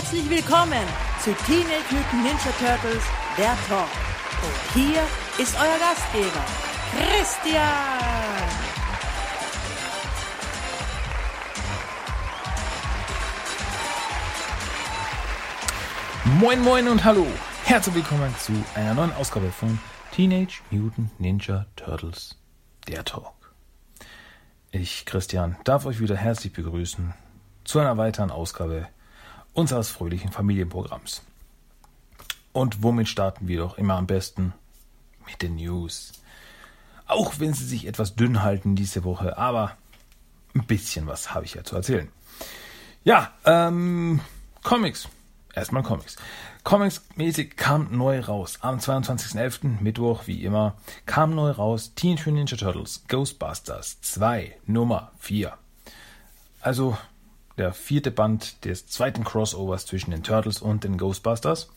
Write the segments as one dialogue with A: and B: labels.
A: Herzlich willkommen zu Teenage Mutant Ninja Turtles, der Talk. Und hier ist euer Gastgeber, Christian.
B: Moin Moin und Hallo. Herzlich willkommen zu einer neuen Ausgabe von Teenage Mutant Ninja Turtles, der Talk. Ich, Christian, darf euch wieder herzlich begrüßen zu einer weiteren Ausgabe unseres fröhlichen Familienprogramms. Und womit starten wir doch immer am besten? Mit den News. Auch wenn sie sich etwas dünn halten diese Woche, aber ein bisschen was habe ich ja zu erzählen. Ja, ähm, Comics. Erstmal Comics. Comics-mäßig kam neu raus. Am 22.11. Mittwoch, wie immer, kam neu raus Teenage Mutant Ninja Turtles Ghostbusters 2 Nummer 4. Also der vierte Band des zweiten Crossovers zwischen den Turtles und den Ghostbusters,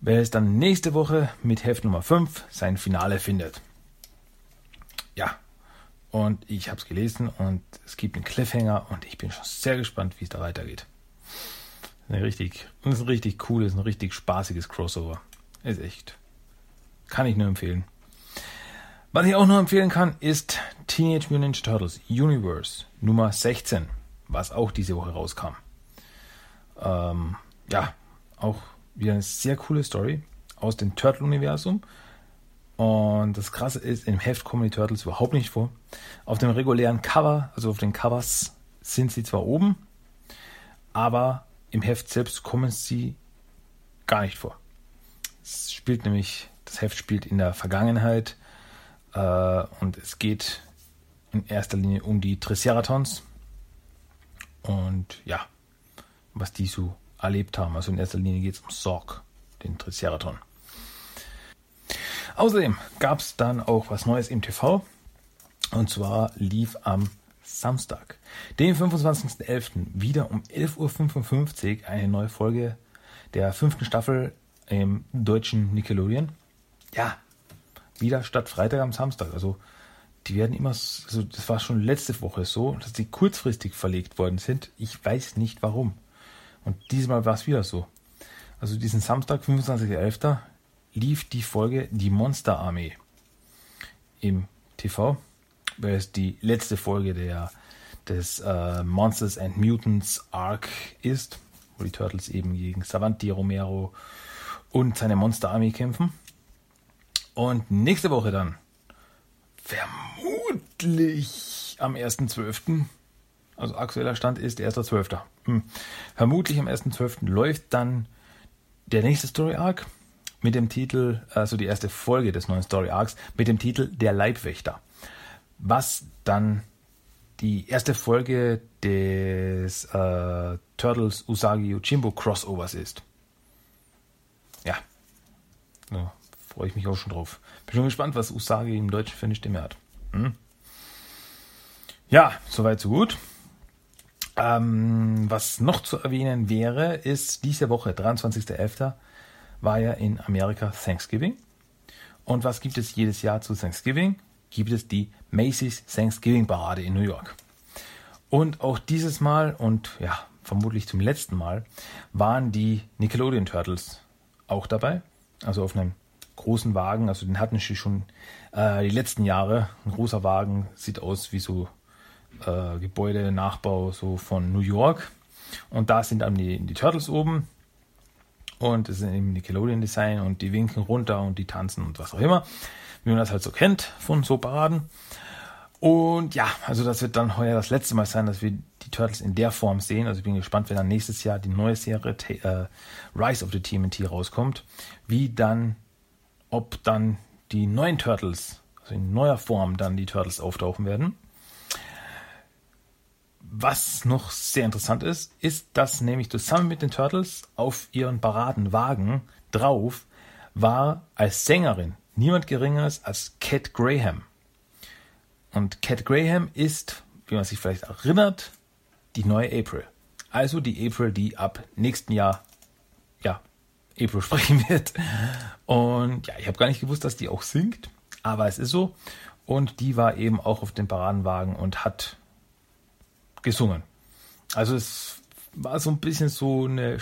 B: welches dann nächste Woche mit Heft Nummer 5 sein Finale findet. Ja, und ich habe es gelesen und es gibt einen Cliffhanger und ich bin schon sehr gespannt, wie es da weitergeht. Eine richtig, das ist ein richtig cooles, ein richtig spaßiges Crossover. Ist echt. Kann ich nur empfehlen. Was ich auch nur empfehlen kann, ist Teenage Mutant Ninja Turtles Universe Nummer 16 was auch diese Woche rauskam. Ähm, ja, auch wieder eine sehr coole Story aus dem Turtle-Universum. Und das Krasse ist, im Heft kommen die Turtles überhaupt nicht vor. Auf dem regulären Cover, also auf den Covers, sind sie zwar oben, aber im Heft selbst kommen sie gar nicht vor. Es spielt nämlich, das Heft spielt in der Vergangenheit äh, und es geht in erster Linie um die Triceratons, und ja, was die so erlebt haben. Also in erster Linie geht es um Sorg, den Triceraton. Außerdem gab es dann auch was Neues im TV. Und zwar lief am Samstag, den 25.11. wieder um 11.55 Uhr eine neue Folge der fünften Staffel im deutschen Nickelodeon. Ja, wieder statt Freitag am Samstag. Also die werden immer, also das war schon letzte Woche so, dass die kurzfristig verlegt worden sind. Ich weiß nicht warum. Und diesmal war es wieder so. Also diesen Samstag, 25.11., lief die Folge Die Monsterarmee im TV, weil es die letzte Folge der, des äh, Monsters and Mutants Arc ist, wo die Turtles eben gegen Savanti Romero und seine Monsterarmee kämpfen. Und nächste Woche dann vermutlich am 1.12., also aktueller Stand ist 1.12. Hm. Vermutlich am 1.12. läuft dann der nächste Story Arc mit dem Titel, also die erste Folge des neuen Story Arcs mit dem Titel Der Leibwächter. Was dann die erste Folge des äh, Turtles Usagi Yojimbo Crossovers ist. Ja. ja. Freue ich mich auch schon drauf. Bin schon gespannt, was Usagi im Deutschen für eine Stimme hat. Hm? Ja, soweit so gut. Ähm, was noch zu erwähnen wäre, ist diese Woche, 23.11., war ja in Amerika Thanksgiving. Und was gibt es jedes Jahr zu Thanksgiving? Gibt es die Macy's Thanksgiving Parade in New York. Und auch dieses Mal und ja, vermutlich zum letzten Mal waren die Nickelodeon Turtles auch dabei. Also auf einem großen Wagen, also den hatten sie schon äh, die letzten Jahre. Ein großer Wagen sieht aus wie so äh, Gebäude, Nachbau so von New York. Und da sind dann die, die Turtles oben. Und es ist eben Nickelodeon Design und die winken runter und die tanzen und was auch immer. Wie man das halt so kennt von so Paraden. Und ja, also das wird dann heuer das letzte Mal sein, dass wir die Turtles in der Form sehen. Also ich bin gespannt, wenn dann nächstes Jahr die neue Serie äh, Rise of the TMNT rauskommt, wie dann ob dann die neuen Turtles, also in neuer Form dann die Turtles auftauchen werden. Was noch sehr interessant ist, ist, dass nämlich zusammen mit den Turtles auf ihren Paradenwagen drauf war als Sängerin niemand Geringeres als Cat Graham. Und Cat Graham ist, wie man sich vielleicht erinnert, die neue April. Also die April, die ab nächsten Jahr ja, April sprechen wird. Und ja, ich habe gar nicht gewusst, dass die auch singt, aber es ist so. Und die war eben auch auf dem Paradenwagen und hat gesungen. Also es war so ein bisschen so eine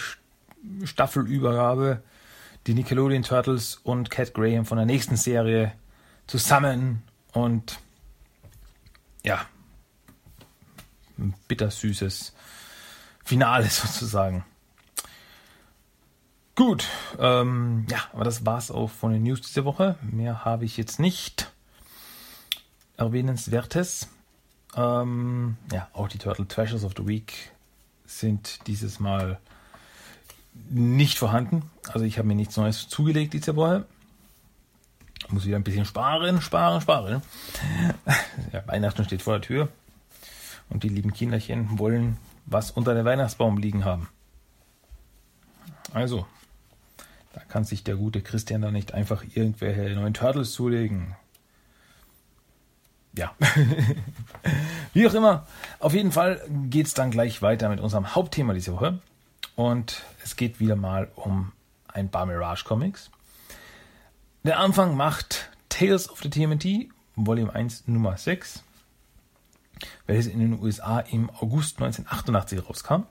B: Staffelübergabe die Nickelodeon Turtles und Cat Graham von der nächsten Serie zusammen und ja, ein bittersüßes Finale sozusagen. Gut, ähm, ja, aber das war's auch von den News diese Woche. Mehr habe ich jetzt nicht erwähnenswertes. Ähm, ja, auch die Turtle Treasures of the Week sind dieses Mal nicht vorhanden. Also ich habe mir nichts Neues zugelegt diese Woche. Muss wieder ein bisschen sparen, sparen, sparen. Ja, Weihnachten steht vor der Tür. Und die lieben Kinderchen wollen was unter dem Weihnachtsbaum liegen haben. Also, da kann sich der gute Christian da nicht einfach irgendwelche neuen Turtles zulegen. Ja. Wie auch immer. Auf jeden Fall geht es dann gleich weiter mit unserem Hauptthema diese Woche. Und es geht wieder mal um ein paar Mirage Comics. Der Anfang macht Tales of the TMNT, Volume 1, Nummer 6, welches in den USA im August 1988 rauskam.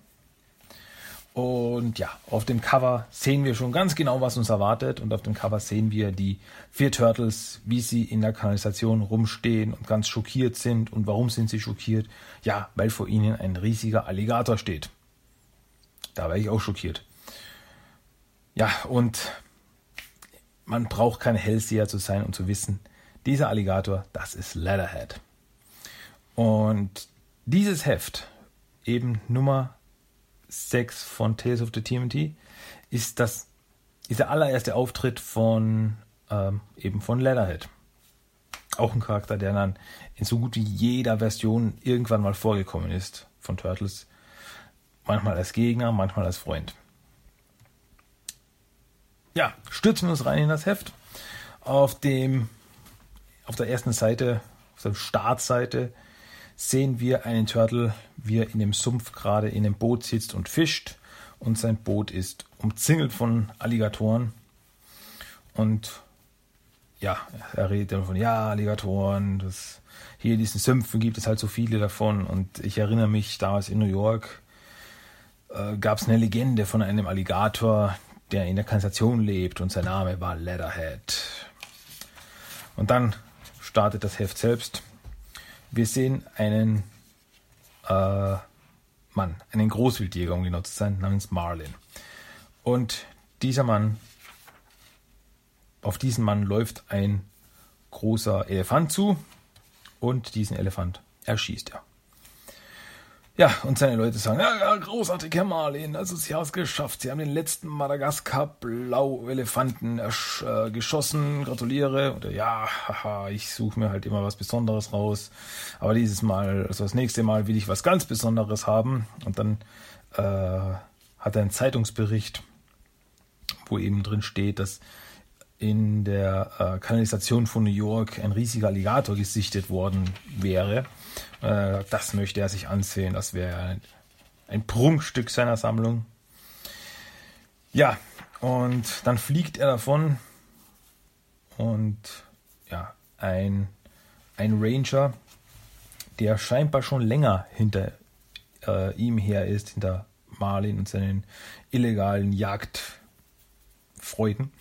B: Und ja, auf dem Cover sehen wir schon ganz genau, was uns erwartet. Und auf dem Cover sehen wir die vier Turtles, wie sie in der Kanalisation rumstehen und ganz schockiert sind. Und warum sind sie schockiert? Ja, weil vor ihnen ein riesiger Alligator steht. Da war ich auch schockiert. Ja, und man braucht kein Hellseher zu sein, um zu wissen, dieser Alligator, das ist Leatherhead. Und dieses Heft, eben Nummer 6 von Tales of the TMT, ist, das, ist der allererste Auftritt von ähm, eben von Leatherhead. Auch ein Charakter, der dann in so gut wie jeder Version irgendwann mal vorgekommen ist von Turtles. Manchmal als Gegner, manchmal als Freund. Ja, stürzen wir uns rein in das Heft. Auf dem, auf der ersten Seite, auf der Startseite, sehen wir einen Turtle, wie er in dem Sumpf gerade in dem Boot sitzt und fischt. Und sein Boot ist umzingelt von Alligatoren. Und ja, er redet dann von, ja, Alligatoren, das, hier in diesen Sümpfen gibt es halt so viele davon. Und ich erinnere mich damals in New York, äh, gab es eine Legende von einem Alligator, der in der Kanalisation lebt und sein Name war Leatherhead. Und dann startet das Heft selbst. Wir sehen einen äh, Mann, einen Großwildjäger, um genau zu sein, namens Marlin. Und dieser Mann, auf diesen Mann läuft ein großer Elefant zu und diesen Elefant erschießt er. Ja, und seine Leute sagen, ja, ja, großartig, Herr Marlin, also Sie haben es geschafft. Sie haben den letzten Madagaskar-Blau-Elefanten äh, geschossen, gratuliere. Oder ja, haha, ich suche mir halt immer was Besonderes raus. Aber dieses Mal, also das nächste Mal will ich was ganz Besonderes haben. Und dann äh, hat er einen Zeitungsbericht, wo eben drin steht, dass in der äh, Kanalisation von New York ein riesiger Alligator gesichtet worden wäre. Äh, das möchte er sich ansehen. Das wäre ein, ein Prunkstück seiner Sammlung. Ja, und dann fliegt er davon und ja, ein, ein Ranger, der scheinbar schon länger hinter äh, ihm her ist, hinter Marlin und seinen illegalen Jagdfreuden,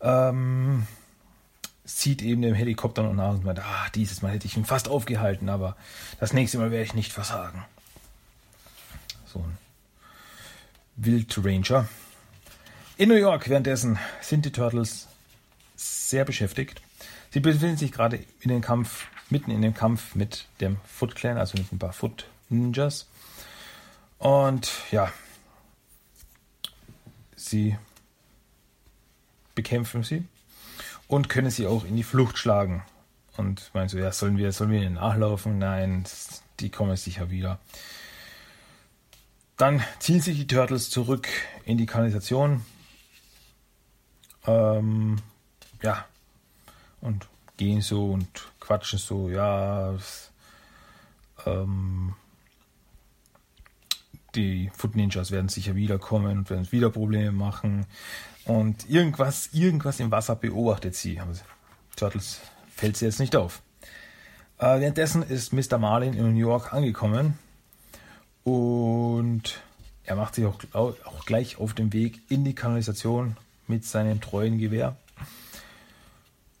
B: ähm, sieht eben dem Helikopter noch nach und meint, ah, dieses Mal hätte ich ihn fast aufgehalten, aber das nächste Mal werde ich nicht versagen. So ein Wildranger. In New York währenddessen sind die Turtles sehr beschäftigt. Sie befinden sich gerade in den Kampf, mitten in dem Kampf mit dem Foot Clan, also mit ein paar Foot Ninjas. Und ja, sie bekämpfen sie und können sie auch in die Flucht schlagen. Und meinst du, ja, sollen wir, sollen wir ihnen nachlaufen? Nein, die kommen sicher wieder. Dann ziehen sich die Turtles zurück in die Kanalisation. Ähm, ja, und gehen so und quatschen so, ja, ähm, die Foot Ninjas werden sicher wiederkommen und werden wieder Probleme machen. Und irgendwas, irgendwas im Wasser beobachtet sie. Aber Turtles fällt sie jetzt nicht auf. Äh, währenddessen ist Mr. Marlin in New York angekommen und er macht sich auch, auch gleich auf den Weg in die Kanalisation mit seinem treuen Gewehr.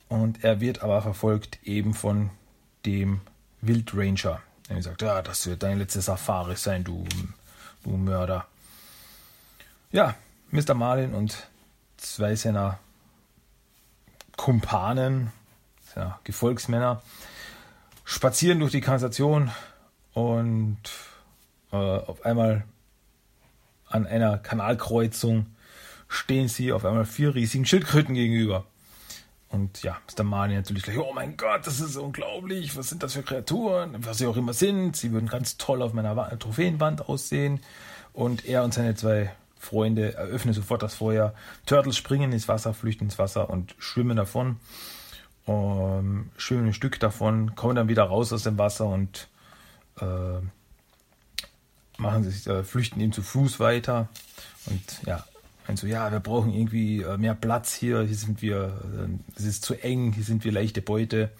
B: Und er wird aber verfolgt eben von dem Wildranger. Er sagt, ja, das wird dein letztes Safari sein, du, du Mörder. Ja, Mr. Marlin und zwei seiner Kumpanen, ja, Gefolgsmänner, spazieren durch die Kanalisation und äh, auf einmal an einer Kanalkreuzung stehen sie auf einmal vier riesigen Schildkröten gegenüber. Und ja, Mr. Marley natürlich gleich, oh mein Gott, das ist unglaublich, was sind das für Kreaturen, was sie auch immer sind. Sie würden ganz toll auf meiner Trophäenwand aussehen. Und er und seine zwei Freunde eröffnen sofort das Feuer. Turtles springen ins Wasser, flüchten ins Wasser und schwimmen davon. Um, schwimmen ein Stück davon, kommen dann wieder raus aus dem Wasser und äh, machen sich, äh, flüchten eben zu Fuß weiter. Und ja, und so, ja, wir brauchen irgendwie äh, mehr Platz hier, hier sind wir, äh, es ist zu eng, hier sind wir leichte Beute.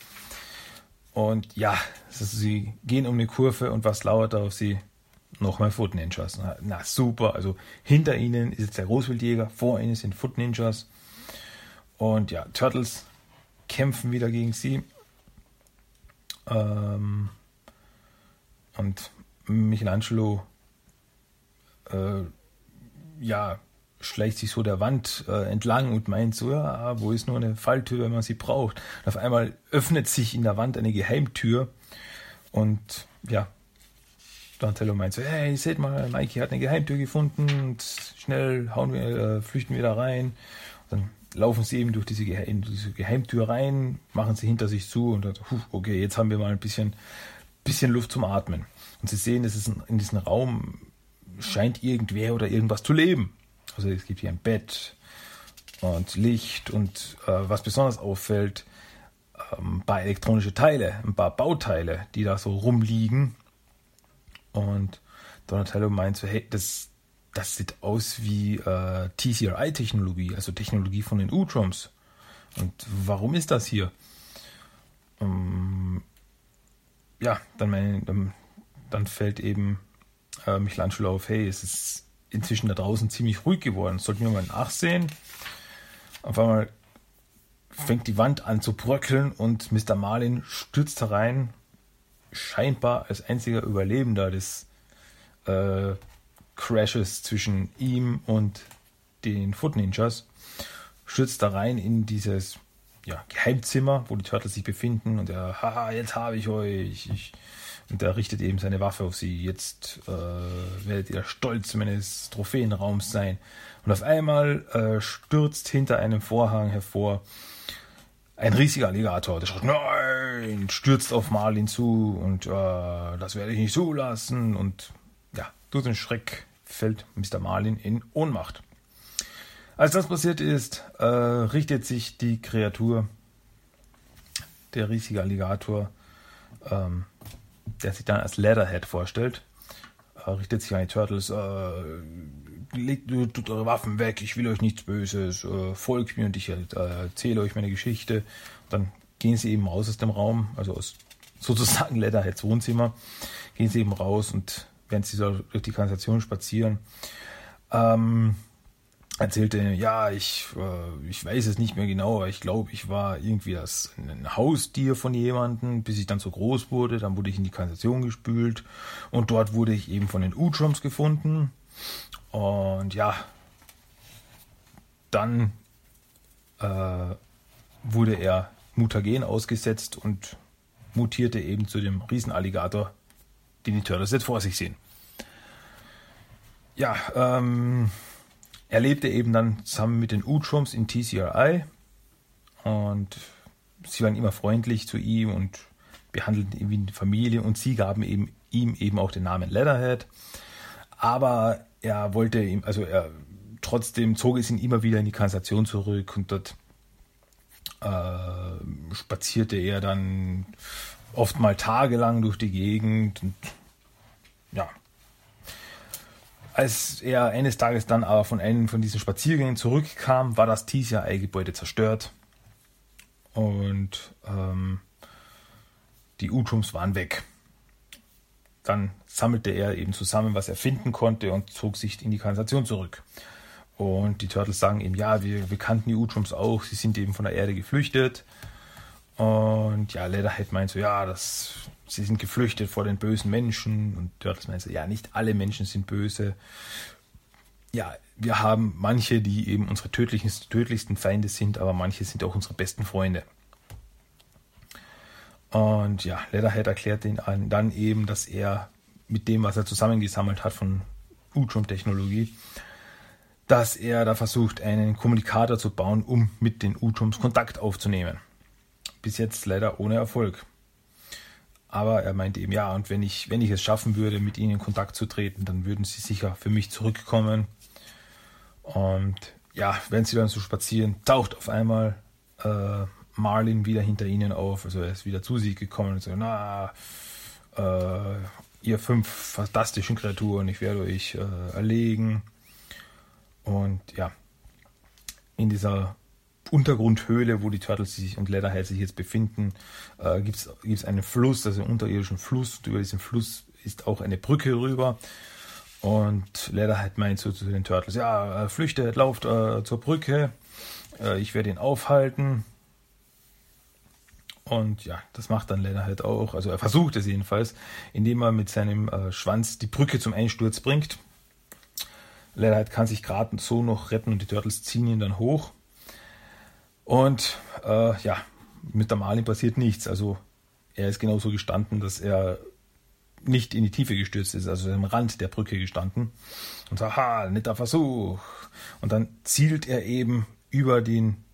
B: Und ja, also sie gehen um eine Kurve und was lauert auf sie? Nochmal Foot Ninjas. Na, na, super, also hinter ihnen ist jetzt der Großwildjäger, vor ihnen sind Foot Ninjas. Und ja, Turtles kämpfen wieder gegen sie. Ähm, und Michelangelo äh, ja, schleicht sich so der Wand äh, entlang und meint so, ja, wo ist nur eine Falltür, wenn man sie braucht. Und auf einmal öffnet sich in der Wand eine Geheimtür und ja, Donatello meint so, hey, seht mal, Mikey hat eine Geheimtür gefunden und schnell hauen wir, äh, flüchten wir da rein. Und dann laufen sie eben durch diese, Geheim, diese, Geheimtür rein, machen sie hinter sich zu und dann, okay, jetzt haben wir mal ein bisschen, bisschen Luft zum Atmen. Und sie sehen, es ist in diesem Raum scheint irgendwer oder irgendwas zu leben. Also es gibt hier ein Bett und Licht und äh, was besonders auffällt, ähm, ein paar elektronische Teile, ein paar Bauteile, die da so rumliegen. Und Donatello meint so, hey, das, das sieht aus wie äh, TCRI-Technologie, also Technologie von den U-Drums. Und warum ist das hier? Ähm, ja, dann, mein, dann fällt eben äh, Michelangelo auf, hey, es ist inzwischen da draußen ziemlich ruhig geworden. Sollten wir mal nachsehen. Auf einmal fängt die Wand an zu bröckeln und Mr. Marlin stürzt herein, scheinbar als einziger Überlebender des äh, Crashes zwischen ihm und den Foot Ninjas, stürzt da rein in dieses ja, Geheimzimmer, wo die Turtles sich befinden und er, haha, jetzt habe ich euch, ich und er richtet eben seine Waffe auf sie. Jetzt äh, werdet ihr stolz meines Trophäenraums sein. Und auf einmal äh, stürzt hinter einem Vorhang hervor ein riesiger Alligator. Der schreit, nein, stürzt auf Marlin zu und äh, das werde ich nicht zulassen. Und ja, durch den Schreck fällt Mr. Marlin in Ohnmacht. Als das passiert ist, äh, richtet sich die Kreatur, der riesige Alligator, ähm, der sich dann als Leatherhead vorstellt, äh, richtet sich an die Turtles, äh, legt tut eure Waffen weg, ich will euch nichts Böses, äh, folgt mir und ich äh, erzähle euch meine Geschichte. dann gehen sie eben raus aus dem Raum, also aus sozusagen Leatherheads Wohnzimmer, gehen sie eben raus und während sie so durch die Kanalisation spazieren, ähm, erzählte, ja, ich, äh, ich weiß es nicht mehr genau, aber ich glaube, ich war irgendwie das ein Haustier von jemandem, bis ich dann so groß wurde. Dann wurde ich in die Kanalisation gespült und dort wurde ich eben von den U-Drums gefunden. Und ja, dann äh, wurde er Mutagen ausgesetzt und mutierte eben zu dem Riesenalligator, den die Turtles jetzt vor sich sehen. Ja, ähm, er lebte eben dann zusammen mit den Utrums in TCRI und sie waren immer freundlich zu ihm und behandelten ihn wie eine Familie und sie gaben eben, ihm eben auch den Namen Leatherhead. Aber er wollte ihm, also er trotzdem zog es ihn immer wieder in die Kanalisation zurück und dort äh, spazierte er dann oft mal tagelang durch die Gegend und ja, als er eines Tages dann aber von einem von diesen Spaziergängen zurückkam, war das TCI-Gebäude zerstört und ähm, die Utrums waren weg. dann sammelte er eben zusammen, was er finden konnte und zog sich in die Kanalisation zurück. Und die Turtles sagen ihm, ja, wir, wir kannten die Utrums auch, sie sind eben von der Erde geflüchtet. Und ja, Leatherhead meint so, ja, das, sie sind geflüchtet vor den bösen Menschen. Und Turtles meint so, ja, nicht alle Menschen sind böse. Ja, wir haben manche, die eben unsere tödlichsten, tödlichsten Feinde sind, aber manche sind auch unsere besten Freunde. Und ja, Leatherhead erklärt den dann eben, dass er mit dem, was er zusammengesammelt hat von Utrum-Technologie, dass er da versucht, einen Kommunikator zu bauen, um mit den Utrums Kontakt aufzunehmen. Bis jetzt leider ohne Erfolg. Aber er meinte eben, ja, und wenn ich, wenn ich es schaffen würde, mit ihnen in Kontakt zu treten, dann würden sie sicher für mich zurückkommen. Und ja, wenn sie dann so spazieren, taucht auf einmal äh, Marlin wieder hinter ihnen auf. Also er ist wieder zu sich gekommen und so, na, äh, ihr fünf fantastischen Kreaturen, ich werde euch äh, erlegen. Und ja, in dieser Untergrundhöhle, wo die Turtles sich und Leatherhead sich jetzt befinden, äh, gibt es einen Fluss, also einen unterirdischen Fluss. Und über diesen Fluss ist auch eine Brücke rüber. Und Leatherhead meint so zu den Turtles, ja, äh, flüchtet, lauft äh, zur Brücke, äh, ich werde ihn aufhalten. Und ja, das macht dann Leatherhead auch. Also er versucht es jedenfalls, indem er mit seinem äh, Schwanz die Brücke zum Einsturz bringt. Leatherhead kann sich gerade so noch retten und die Turtles ziehen ihn dann hoch. Und äh, ja, mit der Marlin passiert nichts. Also er ist genauso gestanden, dass er nicht in die Tiefe gestürzt ist, also am Rand der Brücke gestanden und sagt, ha, netter Versuch. Und dann zielt er eben über den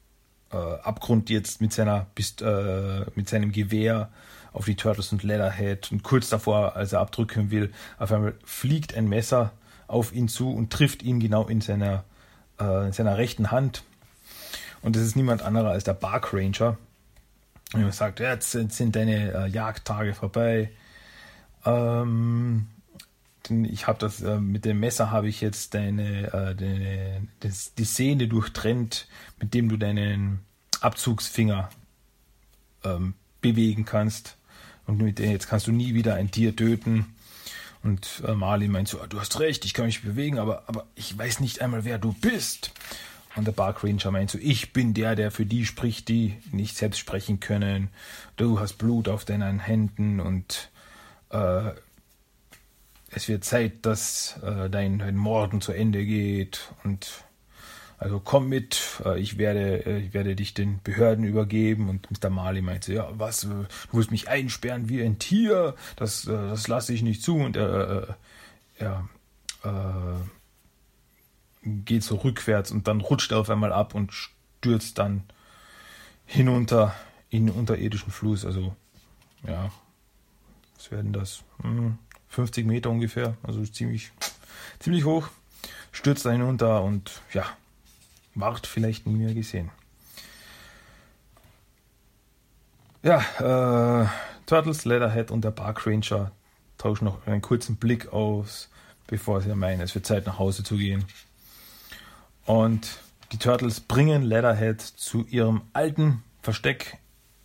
B: äh, Abgrund jetzt mit seiner bis, äh, mit seinem Gewehr auf die Turtles und Leatherhead und kurz davor, als er abdrücken will, auf einmal fliegt ein Messer auf ihn zu und trifft ihn genau in seiner, äh, in seiner rechten Hand. Und das ist niemand anderer als der Bark Ranger. Und er sagt, ja, jetzt sind deine äh, Jagdtage vorbei. Ähm, ich habe das äh, mit dem Messer habe ich jetzt deine, äh, deine das, die Sehne durchtrennt, mit dem du deinen Abzugsfinger ähm, bewegen kannst. Und mit jetzt kannst du nie wieder ein Tier töten. Und äh, Marley meint so, ah, du hast recht, ich kann mich bewegen, aber, aber ich weiß nicht einmal, wer du bist. Und der Bark Ranger meint so, ich bin der, der für die spricht, die nicht selbst sprechen können. Du hast Blut auf deinen Händen und äh, es wird Zeit, dass äh, dein, dein Morden zu Ende geht. Und also komm mit, äh, ich, werde, äh, ich werde dich den Behörden übergeben. Und Mr. Marley meinte, ja, was, äh, du willst mich einsperren wie ein Tier? Das, das lasse ich nicht zu. Und er, er geht so rückwärts und dann rutscht er auf einmal ab und stürzt dann hinunter in den unterirdischen Fluss. Also, ja, was werden das? Hm, 50 Meter ungefähr, also ziemlich, ziemlich hoch. Stürzt da hinunter und ja, ward vielleicht nie mehr gesehen. Ja, äh, Turtles, Leatherhead und der Bark Ranger tauschen noch einen kurzen Blick aus, bevor sie meinen, es wird Zeit nach Hause zu gehen. Und die Turtles bringen Leatherhead zu ihrem alten Versteck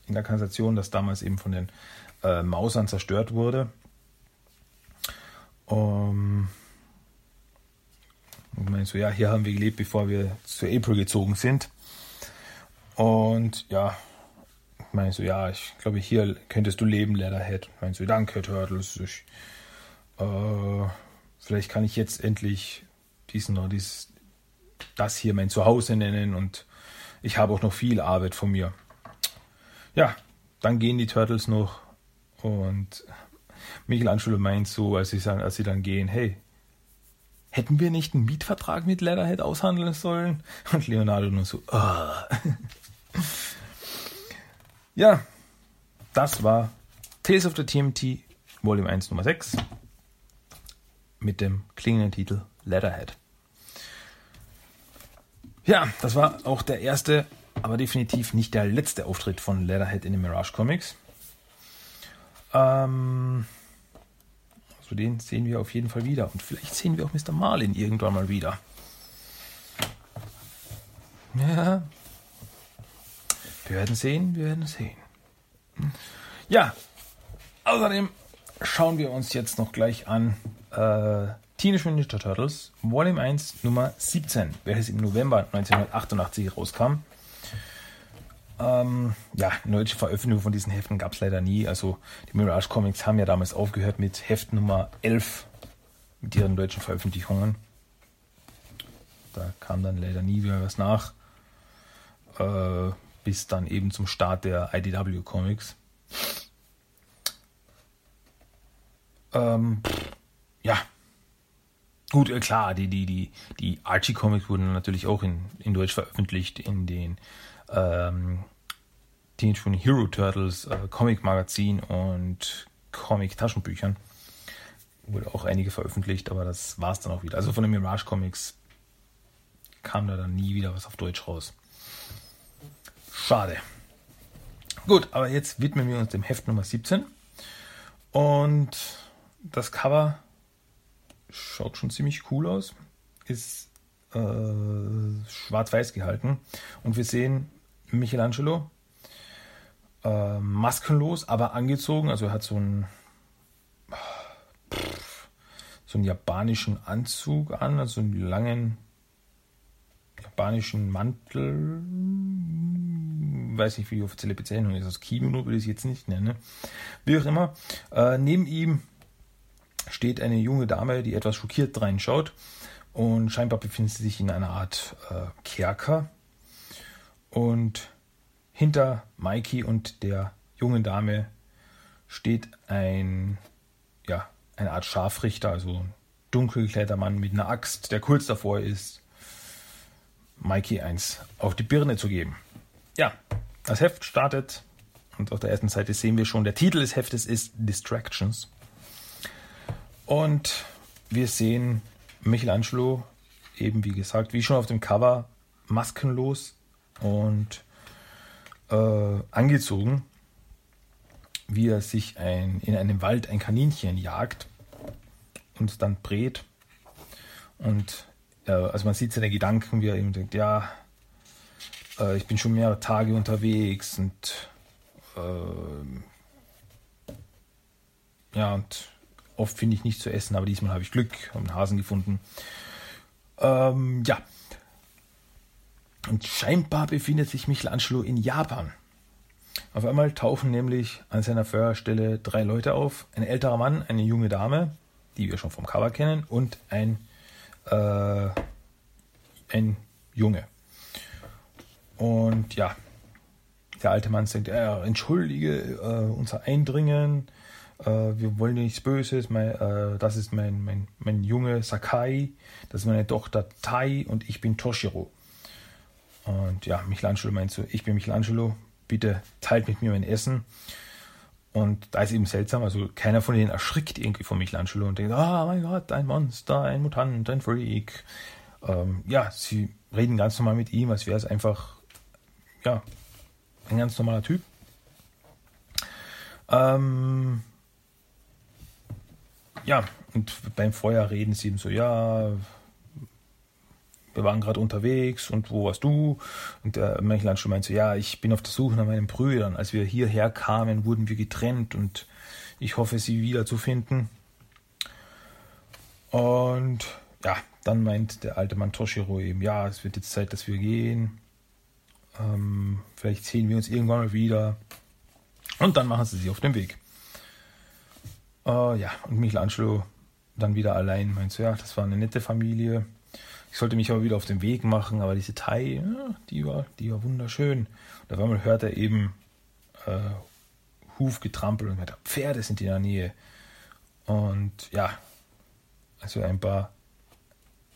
B: in der Kanalisation, das damals eben von den äh, Mausern zerstört wurde. Um, und meinst so, ja, hier haben wir gelebt, bevor wir zu April gezogen sind. Und ja, ich meine so, ja, ich glaube, hier könntest du leben, Leatherhead. Ich meine so, danke, Turtles. Ich, äh, vielleicht kann ich jetzt endlich diesen oder dies, das hier mein Zuhause nennen und ich habe auch noch viel Arbeit von mir. Ja, dann gehen die Turtles noch und Michelangelo meint so, als sie, als sie dann gehen, hey, hätten wir nicht einen Mietvertrag mit Leatherhead aushandeln sollen? Und Leonardo nur so, ah. ja, das war Tales of the TMT Volume 1 Nummer 6 mit dem klingenden Titel Leatherhead. Ja, das war auch der erste, aber definitiv nicht der letzte Auftritt von Leatherhead in den Mirage Comics. Ähm, also den sehen wir auf jeden Fall wieder. Und vielleicht sehen wir auch Mr. Marlin irgendwann mal wieder. Ja. Wir werden sehen, wir werden sehen. Ja. Außerdem schauen wir uns jetzt noch gleich an äh, Teenage Mutant Ninja Turtles Volume 1 Nummer 17, welches im November 1988 rauskam. Ähm, ja, eine deutsche Veröffentlichung von diesen Heften gab es leider nie. Also die Mirage Comics haben ja damals aufgehört mit Heft Nummer 11 mit ihren deutschen Veröffentlichungen. Da kam dann leider nie wieder was nach. Äh, bis dann eben zum Start der IDW Comics. Ähm, ja. Gut, äh, klar, die, die, die, die Archie Comics wurden natürlich auch in, in Deutsch veröffentlicht in den ähm, Teenage Mutant Hero Turtles äh, Comic Magazin und Comic Taschenbüchern. Wurde auch einige veröffentlicht, aber das war es dann auch wieder. Also von den Mirage Comics kam da dann nie wieder was auf Deutsch raus. Schade. Gut, aber jetzt widmen wir uns dem Heft Nummer 17. Und das Cover schaut schon ziemlich cool aus. Ist äh, schwarz-weiß gehalten. Und wir sehen Michelangelo äh, maskenlos, aber angezogen. Also er hat so einen, so einen japanischen Anzug an, also einen langen japanischen Mantel. Weiß nicht, wie die offizielle Bezeichnung ist. Das Kimono würde ich jetzt nicht nennen. Wie auch immer. Äh, neben ihm steht eine junge Dame, die etwas schockiert reinschaut. Und scheinbar befindet sie sich in einer Art äh, Kerker. Und hinter Mikey und der jungen Dame steht ein, ja, eine Art Scharfrichter, also ein dunkelkleider Mann mit einer Axt, der kurz davor ist, Mikey eins auf die Birne zu geben. Ja, das Heft startet und auf der ersten Seite sehen wir schon, der Titel des Heftes ist Distractions. Und wir sehen Michelangelo, eben wie gesagt, wie schon auf dem Cover, maskenlos und äh, angezogen, wie er sich ein, in einem Wald ein Kaninchen jagt und dann brät. Und äh, also man sieht seine Gedanken, wie er eben denkt, ja, äh, ich bin schon mehrere Tage unterwegs und äh, ja, und oft finde ich nichts zu essen, aber diesmal habe ich Glück, habe einen Hasen gefunden. Ähm, ja, und scheinbar befindet sich Michelangelo in Japan. Auf einmal tauchen nämlich an seiner Feuerstelle drei Leute auf. Ein älterer Mann, eine junge Dame, die wir schon vom Cover kennen, und ein, äh, ein Junge. Und ja, der alte Mann sagt, äh, entschuldige äh, unser Eindringen, äh, wir wollen nichts Böses, mein, äh, das ist mein, mein, mein Junge Sakai, das ist meine Tochter Tai und ich bin Toshiro. Und ja, Michelangelo meint so, ich bin Michelangelo, bitte teilt mit mir mein Essen. Und da ist eben seltsam, also keiner von denen erschrickt irgendwie von Michelangelo und denkt, ah oh mein Gott, ein Monster, ein Mutant, ein Freak. Ähm, ja, sie reden ganz normal mit ihm, als wäre es einfach, ja, ein ganz normaler Typ. Ähm, ja, und beim Feuer reden sie ihm so, ja, wir waren gerade unterwegs und wo warst du? Und der Michelangelo meinte so, ja, ich bin auf der Suche nach meinen Brüdern. Als wir hierher kamen, wurden wir getrennt und ich hoffe, sie wiederzufinden. Und ja, dann meint der alte Mann Toshiro eben, ja, es wird jetzt Zeit, dass wir gehen. Ähm, vielleicht sehen wir uns irgendwann mal wieder. Und dann machen sie sich auf den Weg. Äh, ja, und Michelangelo dann wieder allein meint so, ja, das war eine nette Familie. Ich sollte mich aber wieder auf den Weg machen, aber diese Thai, die, war, die war wunderschön. Und auf einmal hört er eben äh, Hufgetrampel und hört, Pferde sind in der Nähe. Und ja, also ein paar,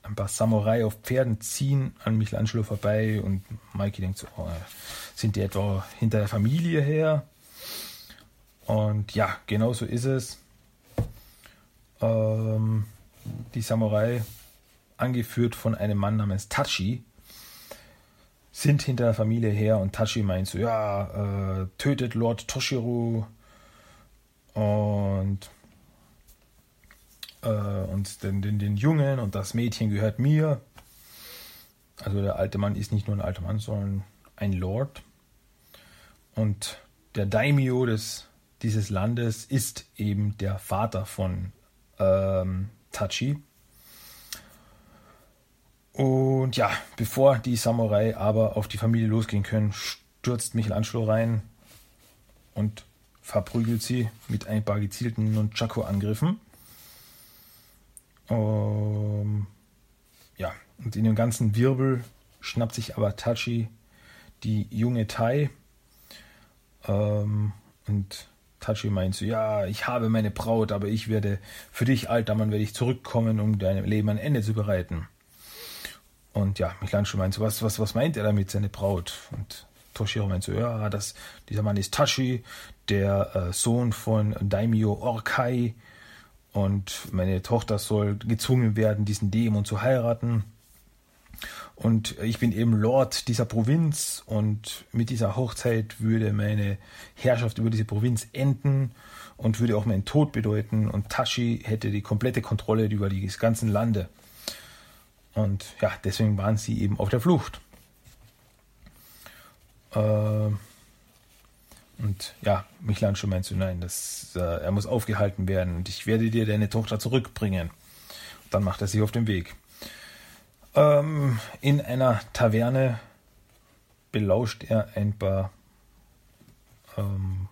B: ein paar Samurai auf Pferden ziehen an Michelangelo vorbei und Mikey denkt so, oh, sind die etwa hinter der Familie her? Und ja, genau so ist es. Ähm, die Samurai angeführt von einem Mann namens Tachi, sind hinter der Familie her und Tachi meint so, ja, äh, tötet Lord Toshiro und, äh, und den, den, den Jungen und das Mädchen gehört mir. Also der alte Mann ist nicht nur ein alter Mann, sondern ein Lord. Und der Daimyo des dieses Landes ist eben der Vater von ähm, Tachi. Und ja, bevor die Samurai aber auf die Familie losgehen können, stürzt Michelangelo rein und verprügelt sie mit ein paar gezielten Nunchaku-Angriffen. Ähm, ja, und in dem ganzen Wirbel schnappt sich aber Tachi die junge Tai. Ähm, und Tachi meint so, ja, ich habe meine Braut, aber ich werde für dich, alter Mann, werde ich zurückkommen, um deinem Leben ein Ende zu bereiten. Und ja, Michelangelo meint so, was, was, was meint er damit, seine Braut? Und Toshiro meint so, ja, das, dieser Mann ist Tachi, der äh, Sohn von Daimyo Orkai. Und meine Tochter soll gezwungen werden, diesen Dämon zu heiraten. Und ich bin eben Lord dieser Provinz und mit dieser Hochzeit würde meine Herrschaft über diese Provinz enden und würde auch meinen Tod bedeuten und Tashi hätte die komplette Kontrolle über die ganzen Lande. Und ja, deswegen waren sie eben auf der Flucht. Äh, und ja, Michelangelo meint so, nein, das, äh, er muss aufgehalten werden und ich werde dir deine Tochter zurückbringen. Und dann macht er sich auf den Weg. Ähm, in einer Taverne belauscht er ein paar, ähm,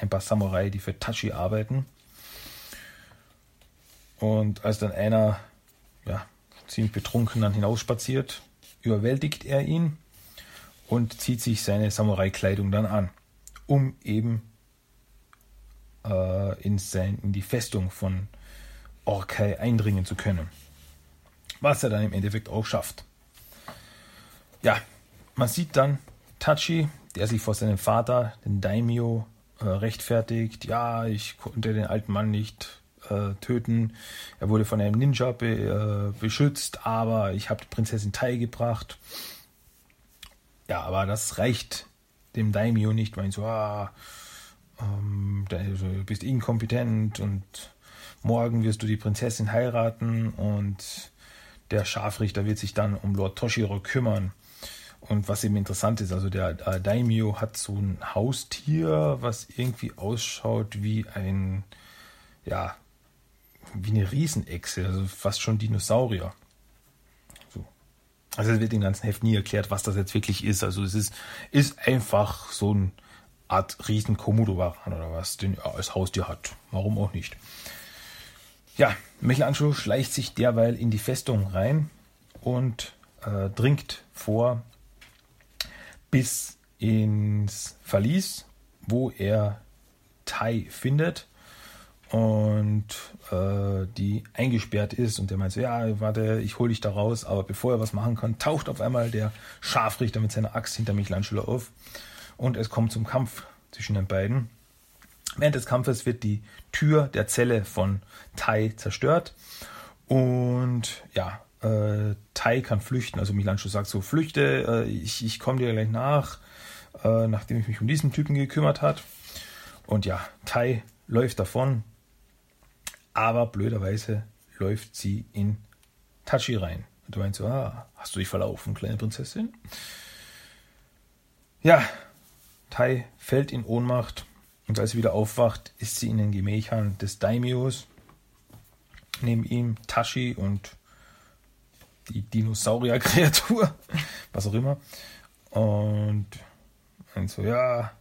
B: ein paar Samurai, die für Tachi arbeiten. Und als dann einer ja, ziemlich betrunken dann hinausspaziert, überwältigt er ihn und zieht sich seine Samurai-Kleidung dann an, um eben äh, in, sein, in die Festung von Orkai eindringen zu können was er dann im Endeffekt auch schafft. Ja, man sieht dann Tachi, der sich vor seinem Vater, den Daimyo, äh, rechtfertigt. Ja, ich konnte den alten Mann nicht äh, töten. Er wurde von einem Ninja be, äh, beschützt, aber ich habe die Prinzessin Tai gebracht. Ja, aber das reicht dem Daimyo nicht, weil so, ah, ähm, du bist inkompetent und morgen wirst du die Prinzessin heiraten und der Scharfrichter wird sich dann um Lord Toshiro kümmern. Und was eben interessant ist, also der äh, Daimyo hat so ein Haustier, was irgendwie ausschaut wie ein, ja, wie eine Riesenechse, also fast schon Dinosaurier. So. Also es wird im ganzen Heft nie erklärt, was das jetzt wirklich ist. Also es ist, ist einfach so eine Art riesen Komodo-Waran oder was, den er als Haustier hat. Warum auch nicht. Ja, Michelangelo schleicht sich derweil in die Festung rein und äh, dringt vor bis ins Verlies, wo er Tai findet und äh, die eingesperrt ist und der meint so, ja, warte, ich hole dich da raus, aber bevor er was machen kann, taucht auf einmal der Scharfrichter mit seiner Axt hinter Michelangelo auf und es kommt zum Kampf zwischen den beiden. Während des Kampfes wird die Tür der Zelle von Tai zerstört. Und ja, äh, Tai kann flüchten. Also Milancho sagt so, flüchte, äh, ich, ich komme dir gleich nach, äh, nachdem ich mich um diesen Typen gekümmert hat. Und ja, Tai läuft davon. Aber blöderweise läuft sie in Tachi rein. Und du meinst so, ah, hast du dich verlaufen, kleine Prinzessin? Ja, Tai fällt in Ohnmacht und als sie wieder aufwacht, ist sie in den Gemächern des Daimios. Neben ihm Tashi und die Dinosaurier-Kreatur, was auch immer. Und, und so, ja.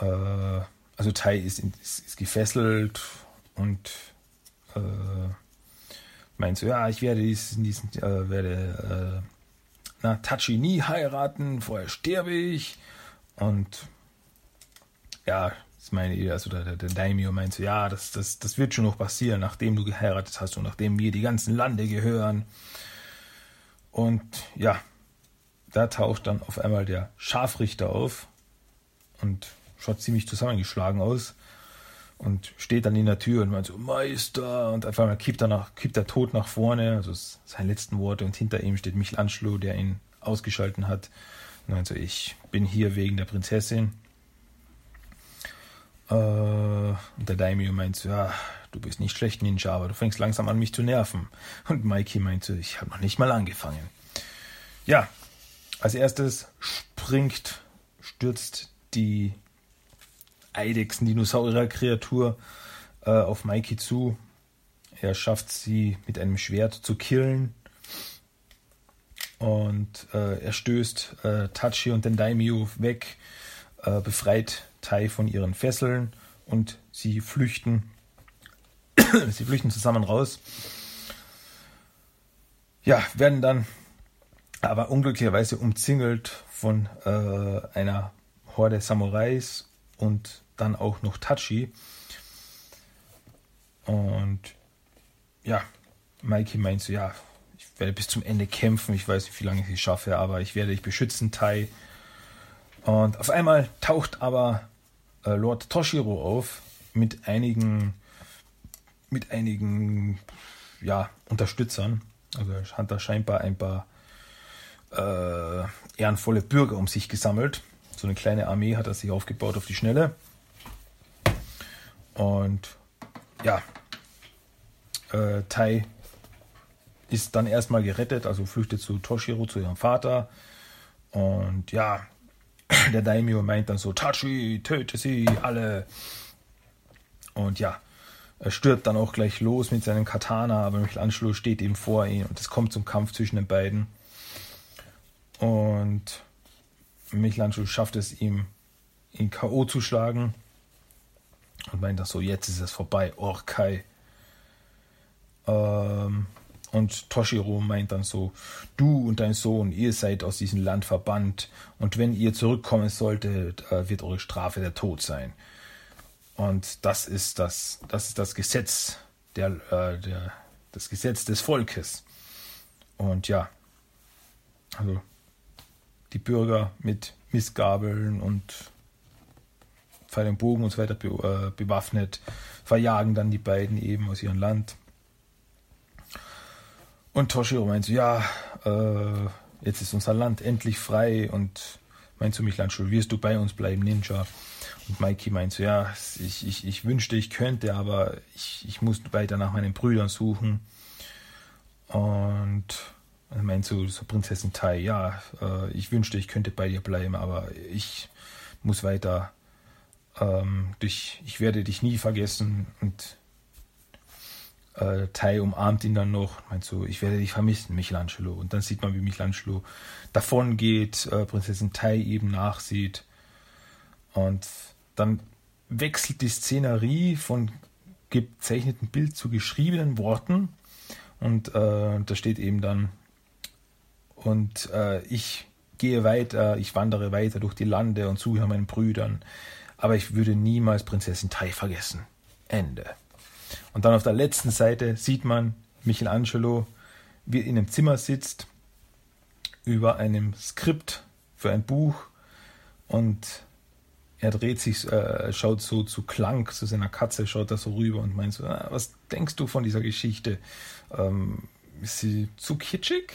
B: Äh, also Tai ist, ist, ist, gefesselt und äh, meint so, ja, ich werde diesen, diesen äh, werde äh, na, Tachi nie heiraten, vorher sterbe ich. Und ja, das meine ich, also der, der Daimyo meint so, ja, das, das, das wird schon noch passieren, nachdem du geheiratet hast und nachdem wir die ganzen Lande gehören. Und ja, da taucht dann auf einmal der Scharfrichter auf und schaut ziemlich zusammengeschlagen aus und steht dann in der Tür und meint so, Meister, und auf einmal kippt er, nach, kippt er tot nach vorne, also seine letzten Worte, und hinter ihm steht Michelangelo, der ihn ausgeschalten hat. Und meint so, ich bin hier wegen der Prinzessin. Äh, und der Daimyo meint so, ja, du bist nicht schlecht, Ninja, aber du fängst langsam an, mich zu nerven. Und Mikey meint so, ich habe noch nicht mal angefangen. Ja, als erstes springt, stürzt die Eidechsen-Dinosaurier-Kreatur äh, auf Mikey zu. Er schafft sie mit einem Schwert zu killen. Und äh, er stößt äh, Tachi und den Daimyo weg, äh, befreit Tai von ihren Fesseln und sie flüchten. sie flüchten zusammen raus. Ja, werden dann aber unglücklicherweise umzingelt von äh, einer Horde Samurais und dann auch noch Tachi. Und ja, Mikey meint so, ja, ich werde bis zum Ende kämpfen. Ich weiß nicht, wie lange ich es schaffe, aber ich werde dich beschützen, Tai. Und auf einmal taucht aber äh, Lord Toshiro auf mit einigen, mit einigen, ja, Unterstützern. Also er hat da scheinbar ein paar äh, ehrenvolle Bürger um sich gesammelt. So eine kleine Armee hat er sich aufgebaut auf die Schnelle. Und ja, äh, Tai ist dann erstmal gerettet, also flüchtet zu Toshiro, zu ihrem Vater. Und ja, der Daimyo meint dann so, Tachi, töte sie alle. Und ja, er stirbt dann auch gleich los mit seinem Katana, aber Michelangelo steht eben vor ihm und es kommt zum Kampf zwischen den beiden. Und Michelangelo schafft es ihm, ihn K.O. zu schlagen. Und meint dann so, jetzt ist es vorbei, Orkai. Ähm, und Toshiro meint dann so, du und dein Sohn, ihr seid aus diesem Land verbannt und wenn ihr zurückkommen solltet, äh, wird eure Strafe der Tod sein. Und das ist das, das ist das Gesetz der, äh, der, das Gesetz des Volkes. Und ja, also die Bürger mit Missgabeln und Pfeil und Bogen und so weiter be, äh, bewaffnet, verjagen dann die beiden eben aus ihrem Land. Und Toshiro meint so, ja, äh, jetzt ist unser Land endlich frei und meint zu Michelangelo, wirst du bei uns bleiben, Ninja? Und Mikey meint so, ja, ich, ich, ich wünschte, ich könnte, aber ich, ich muss weiter nach meinen Brüdern suchen. Und er meint so, so Prinzessin Tai, ja, äh, ich wünschte, ich könnte bei dir bleiben, aber ich muss weiter. Ähm, dich, ich werde dich nie vergessen. Und äh, Tai umarmt ihn dann noch, meint so, ich werde dich vermissen, Michelangelo. Und dann sieht man, wie Michelangelo davon geht, äh, Prinzessin Tai eben nachsieht. Und dann wechselt die Szenerie von gezeichneten Bild zu geschriebenen Worten. Und äh, da steht eben dann, und äh, ich gehe weiter, ich wandere weiter durch die Lande und suche meinen Brüdern, aber ich würde niemals Prinzessin Tai vergessen. Ende. Und dann auf der letzten Seite sieht man Michelangelo, wie er in einem Zimmer sitzt, über einem Skript für ein Buch und er dreht sich, äh, schaut so zu Klang, zu seiner Katze, schaut da so rüber und meint so, ah, was denkst du von dieser Geschichte? Ähm, ist sie zu kitschig?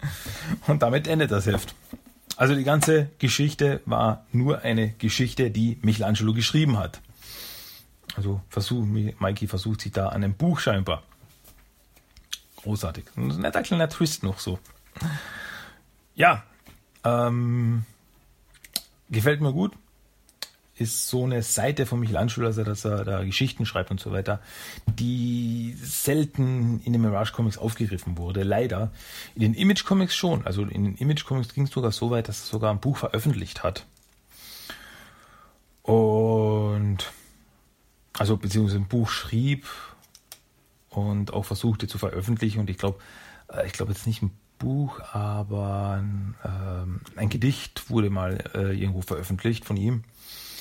B: Und damit endet das Heft. Also die ganze Geschichte war nur eine Geschichte, die Michelangelo geschrieben hat. Also versuch, Mikey versucht sich da an einem Buch scheinbar. Großartig. Ein netter kleiner Twist noch so. Ja, ähm, gefällt mir gut ist so eine Seite von Michelangelo, also dass er da Geschichten schreibt und so weiter, die selten in den Mirage Comics aufgegriffen wurde. Leider. In den Image Comics schon. Also in den Image Comics ging es sogar so weit, dass er sogar ein Buch veröffentlicht hat. Und also beziehungsweise ein Buch schrieb und auch versuchte zu veröffentlichen. Und ich glaube, äh, ich glaube jetzt nicht ein Buch, aber ein, ähm, ein Gedicht wurde mal äh, irgendwo veröffentlicht von ihm.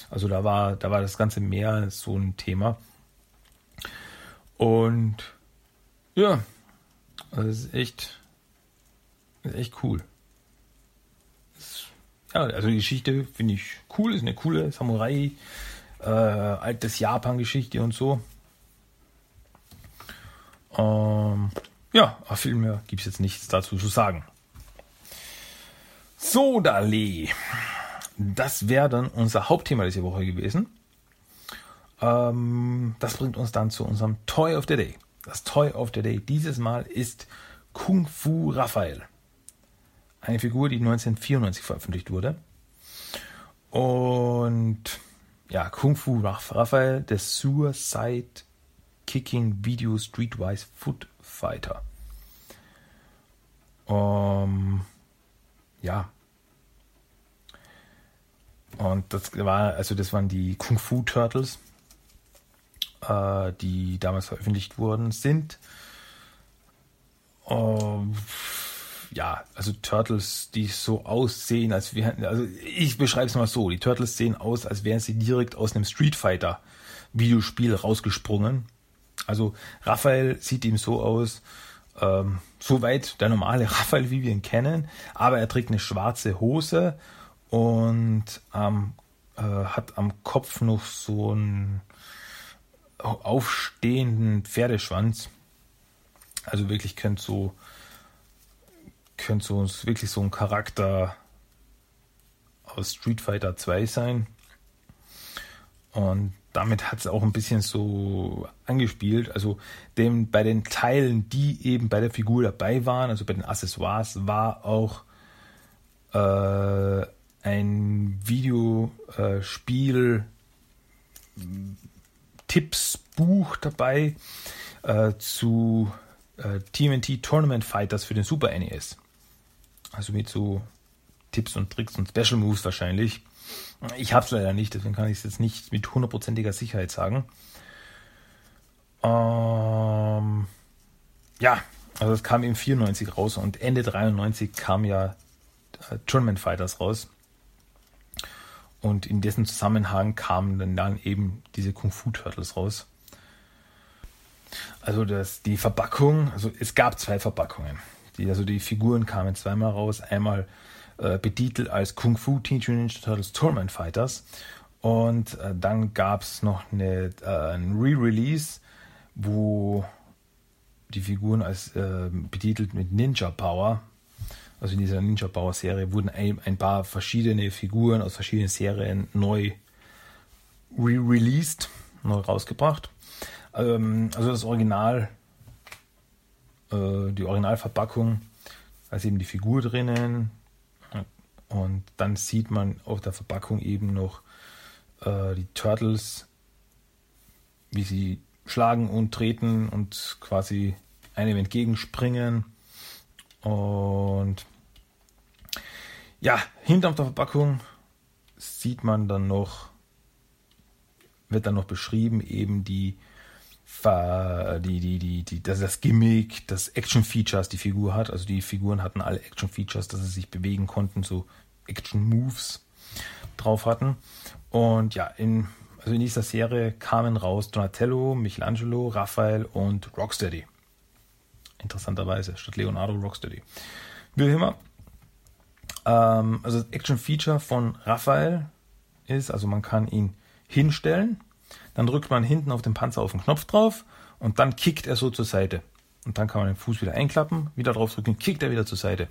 B: Also da war, da war das ganze Meer so ein Thema. Und ja, das ist echt, das ist echt cool. Das, ja, also die Geschichte finde ich cool, ist eine coole Samurai, äh, altes Japan-Geschichte und so. Ähm, ja, viel mehr gibt es jetzt nichts dazu zu sagen. Sodale. Das wäre dann unser Hauptthema dieser Woche gewesen. Ähm, das bringt uns dann zu unserem Toy of the Day. Das Toy of the Day dieses Mal ist Kung Fu Raphael. Eine Figur, die 1994 veröffentlicht wurde. Und ja, Kung Fu Raphael, der Suicide Kicking Video Streetwise Foot Fighter. Um, ja. Und das war, also das waren die Kung Fu Turtles, äh, die damals veröffentlicht worden sind. Um, ja, also Turtles, die so aussehen, als wären, also ich beschreibe es mal so, die Turtles sehen aus, als wären sie direkt aus einem Street Fighter Videospiel rausgesprungen. Also Raphael sieht ihm so aus, ähm, soweit der normale Raphael, wie wir ihn kennen, aber er trägt eine schwarze Hose und ähm, äh, hat am Kopf noch so einen aufstehenden Pferdeschwanz. Also wirklich könnte so könnte so wirklich so ein Charakter aus Street Fighter 2 sein. Und damit hat es auch ein bisschen so angespielt. Also dem, bei den Teilen, die eben bei der Figur dabei waren, also bei den Accessoires, war auch äh, ein Videospiel äh, Tippsbuch dabei äh, zu äh, TMNT Tournament Fighters für den Super NES. Also mit so Tipps und Tricks und Special Moves wahrscheinlich. Ich habe es leider nicht, deswegen kann ich es jetzt nicht mit hundertprozentiger Sicherheit sagen. Ähm, ja, also es kam im 94 raus und Ende 93 kam ja äh, Tournament Fighters raus. Und in dessen Zusammenhang kamen dann, dann eben diese Kung Fu Turtles raus. Also das, die Verpackung, also es gab zwei Verpackungen. Die, also die Figuren kamen zweimal raus. Einmal äh, betitelt als Kung Fu Teenage Ninja Turtles Tournament Fighters. Und äh, dann gab es noch eine, äh, ein Re-Release, wo die Figuren als äh, betitelt mit Ninja Power, also in dieser Ninja Power Serie, wurden ein, ein paar verschiedene Figuren aus verschiedenen Serien neu re-released, neu rausgebracht. Ähm, also das Original, äh, die Originalverpackung, da ist eben die Figur drinnen, und dann sieht man auf der Verpackung eben noch äh, die Turtles, wie sie schlagen und treten und quasi einem entgegenspringen. Und ja, hinter der Verpackung sieht man dann noch, wird dann noch beschrieben, eben die, die, die, die, die, das, das Gimmick, das Action-Features die Figur hat. Also die Figuren hatten alle Action-Features, dass sie sich bewegen konnten, so Action-Moves drauf hatten. Und ja, in, also in dieser Serie kamen raus Donatello, Michelangelo, Raphael und Rocksteady. Interessanterweise, statt Leonardo Rocksteady. Wie immer. Ähm, also das Action-Feature von Raphael ist, also man kann ihn hinstellen, dann drückt man hinten auf den Panzer auf den Knopf drauf und dann kickt er so zur Seite. Und dann kann man den Fuß wieder einklappen, wieder drauf drücken, kickt er wieder zur Seite.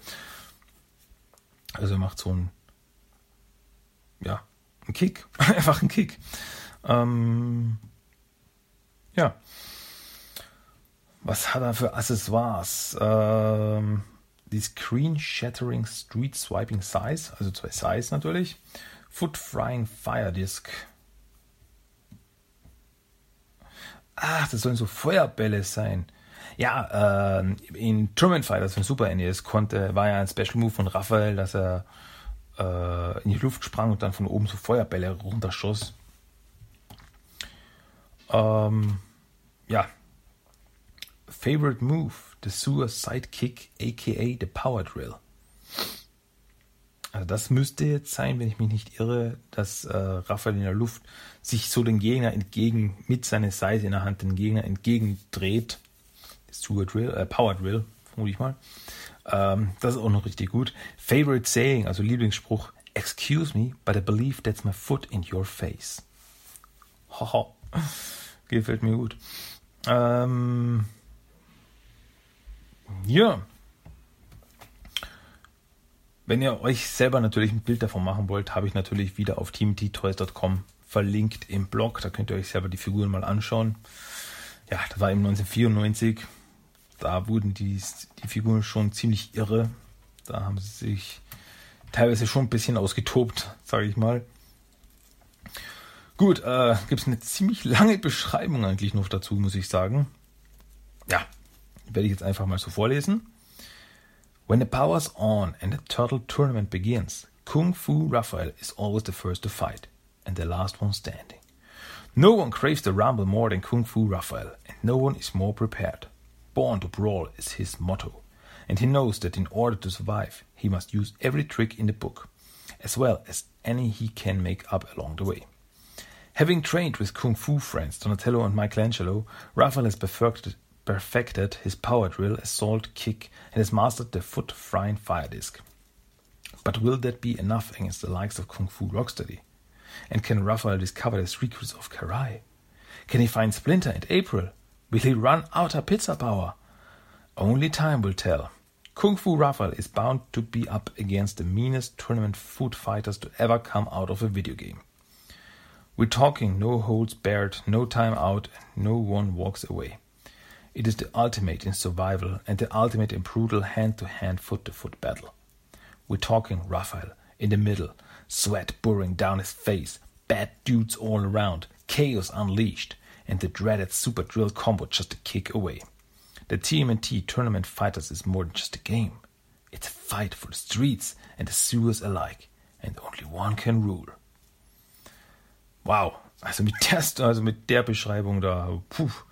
B: Also er macht so einen, ja, einen Kick, einfach einen Kick. Ähm, ja. Was hat er für Accessoires? Ähm, die Screen Shattering Street Swiping Size, also zwei Size natürlich. Foot Frying Fire Disc. Ach, das sollen so Feuerbälle sein. Ja, äh, in Truman Fighters von Super NES konnte, war ja ein Special Move von Raphael, dass er äh, in die Luft sprang und dann von oben so Feuerbälle runterschoss. Ähm, ja. Favorite Move, the Suicide Kick, aka the Power Drill. Also das müsste jetzt sein, wenn ich mich nicht irre, dass äh, Raphael in der Luft sich so den Gegner entgegen, mit seiner Seite in der Hand den Gegner entgegendreht Sewer Drill, äh, Power Drill, vermute ich mal. Ähm, das ist auch noch richtig gut. Favorite Saying, also Lieblingsspruch, Excuse me, but I believe that's my foot in your face. Haha. Gefällt mir gut. Ähm, ja. Wenn ihr euch selber natürlich ein Bild davon machen wollt, habe ich natürlich wieder auf teamttoys.com verlinkt im Blog. Da könnt ihr euch selber die Figuren mal anschauen. Ja, das war eben 1994 da wurden die, die Figuren schon ziemlich irre. Da haben sie sich teilweise schon ein bisschen ausgetobt, sage ich mal. Gut, äh, gibt es eine ziemlich lange Beschreibung eigentlich noch dazu, muss ich sagen. Ja, werde ich jetzt einfach mal so vorlesen. When the power's on and the turtle tournament begins, Kung Fu Raphael is always the first to fight and the last one standing. No one craves the rumble more than Kung Fu Raphael, and no one is more prepared. Born to brawl is his motto, and he knows that in order to survive, he must use every trick in the book, as well as any he can make up along the way. Having trained with Kung Fu friends Donatello and Michelangelo, Raphael has perfected, perfected his power drill, assault, kick, and has mastered the foot frying fire disc. But will that be enough against the likes of Kung Fu Rocksteady? And can Raphael discover the secrets of Karai? Can he find Splinter and April? Will he run out of pizza power? Only time will tell. Kung Fu Raphael is bound to be up against the meanest tournament food fighters to ever come out of a video game. We're talking no holds barred, no time out, and no one walks away. It is the ultimate in survival and the ultimate in brutal hand to hand, foot to foot battle. We're talking Raphael in the middle, sweat pouring down his face, bad dudes all around, chaos unleashed, and the dreaded super drill combo just a kick away. The TMNT Tournament Fighters is more than just a game. It's a fight for the streets and the sewers alike, and only one can rule. Wow, also mit der, also mit der Beschreibung da, puh.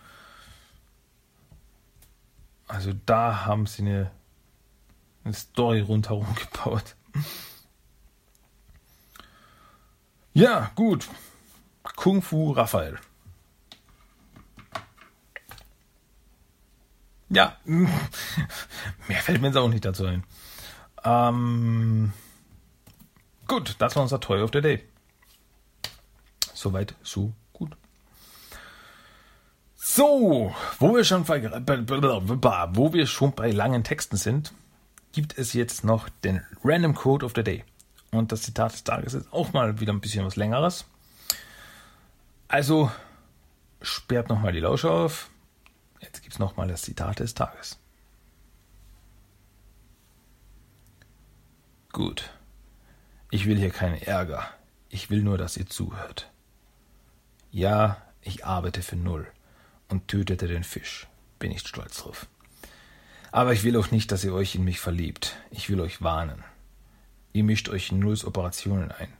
B: Also da haben sie eine, eine Story rundherum gebaut. Ja, gut. Kung Fu Raphael. Ja, mehr fällt mir jetzt auch nicht dazu ein. Ähm, gut, das war unser Toy of the Day. Soweit, so. So, wo wir schon bei, wo wir schon bei langen Texten sind, gibt es jetzt noch den Random Code of the Day. Und das Zitat des Tages ist auch mal wieder ein bisschen was längeres. Also sperrt nochmal die Lausche auf. Jetzt gibt es nochmal das Zitat des Tages. Gut. Ich will hier keinen Ärger. Ich will nur, dass ihr zuhört. Ja, ich arbeite für null und tötete den Fisch. Bin ich stolz drauf. Aber ich will auch nicht, dass ihr euch in mich verliebt. Ich will euch warnen. Ihr mischt euch in Nulls Operationen ein.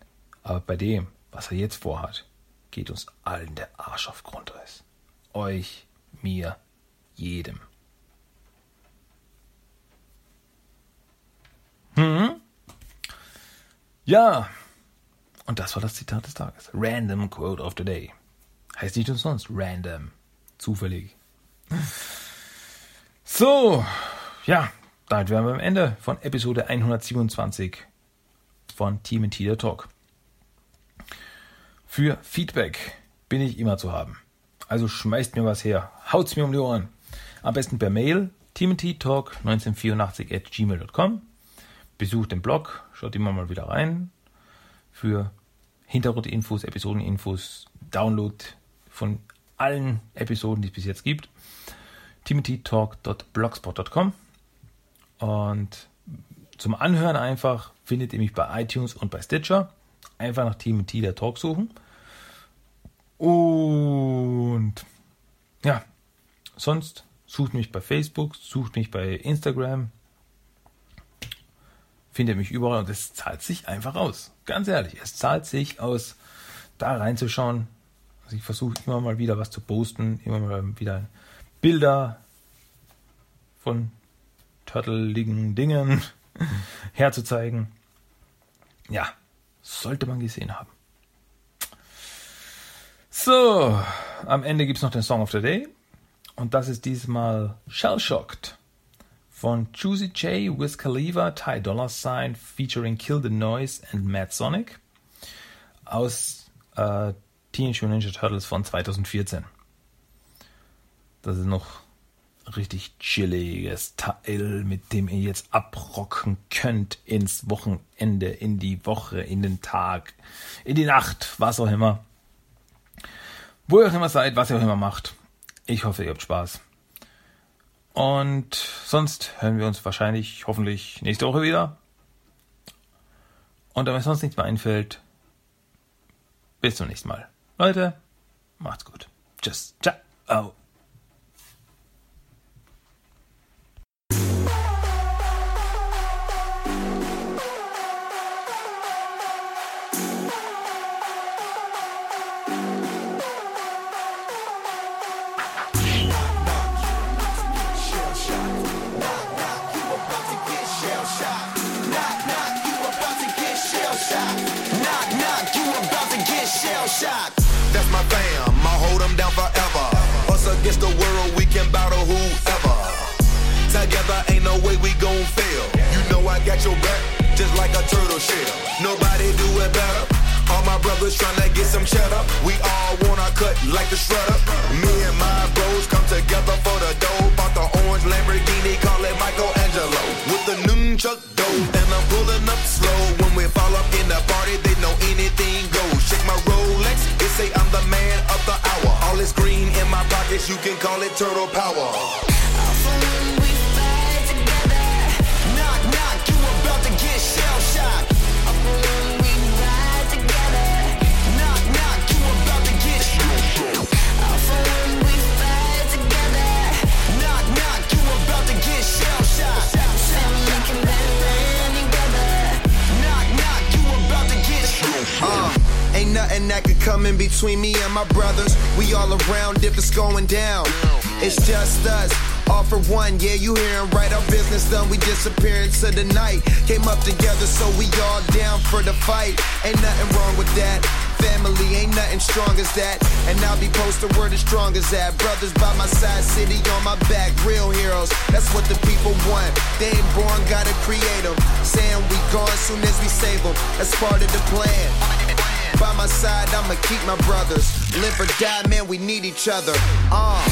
B: Aber bei dem, was er jetzt vorhat, geht uns allen der Arsch auf Grundeis. Euch, mir, jedem. Hm? Ja. Und das war das Zitat des Tages. Random Quote of the Day. Heißt nicht umsonst random. Zufällig. So. Ja. Damit wären wir am Ende von Episode 127 von Team der Talk. Für Feedback bin ich immer zu haben. Also schmeißt mir was her, haut's mir um die Ohren. Am besten per Mail timothytalk1984 at gmail.com. Besucht den Blog, schaut immer mal wieder rein. Für Hintergrundinfos, Episodeninfos, Download von allen Episoden, die es bis jetzt gibt. timothytalk.blogspot.com und zum Anhören einfach findet ihr mich bei iTunes und bei Stitcher. Einfach nach Team T der Talk suchen. Und ja, sonst sucht mich bei Facebook, sucht mich bei Instagram. Findet mich überall und es zahlt sich einfach aus. Ganz ehrlich, es zahlt sich aus, da reinzuschauen. Also ich versuche immer mal wieder was zu posten, immer mal wieder Bilder von turteligen Dingen herzuzeigen. Ja, sollte man gesehen haben. So, am Ende gibt es noch den Song of the Day. Und das ist diesmal Shell Shocked von Juicy J, Wiz Khalifa, Ty Dollar Sign featuring Kill the Noise and Mad Sonic aus äh, Teenage Mutant Ninja Turtles von 2014. Das ist noch richtig chilliges Teil, mit dem ihr jetzt abrocken könnt ins Wochenende, in die Woche, in den Tag, in die Nacht, was auch immer. Wo ihr auch immer seid, was ihr auch immer macht. Ich hoffe, ihr habt Spaß. Und sonst hören wir uns wahrscheinlich, hoffentlich nächste Woche wieder. Und wenn mir sonst nichts mehr einfällt, bis zum nächsten Mal. Leute, macht's gut. Tschüss. Ciao.
C: World, we whoever. Together, ain't no way we gon' fail. You know I got your back, just like a turtle shell. Nobody do it better. All my brothers tryna get some cheddar. We all wanna cut like the shredder. Me and my bros come together for the dough. You can call it turtle power. Nothing that could come in between me and my brothers. We all around if it's going down. It's just us. All for one, yeah, you hearin' right. Our business done, we disappear into the night. Came up together, so we all down for the fight. Ain't nothing wrong with that. Family ain't nothing strong as that. And I'll be posted word as strong as that. Brothers by my side, city on my back, real heroes. That's what the people want. They ain't born, gotta create them. Saying we gone soon as we save them. That's part of the plan. By my side, I'ma keep my brothers. Live or die, man, we need each other. Uh.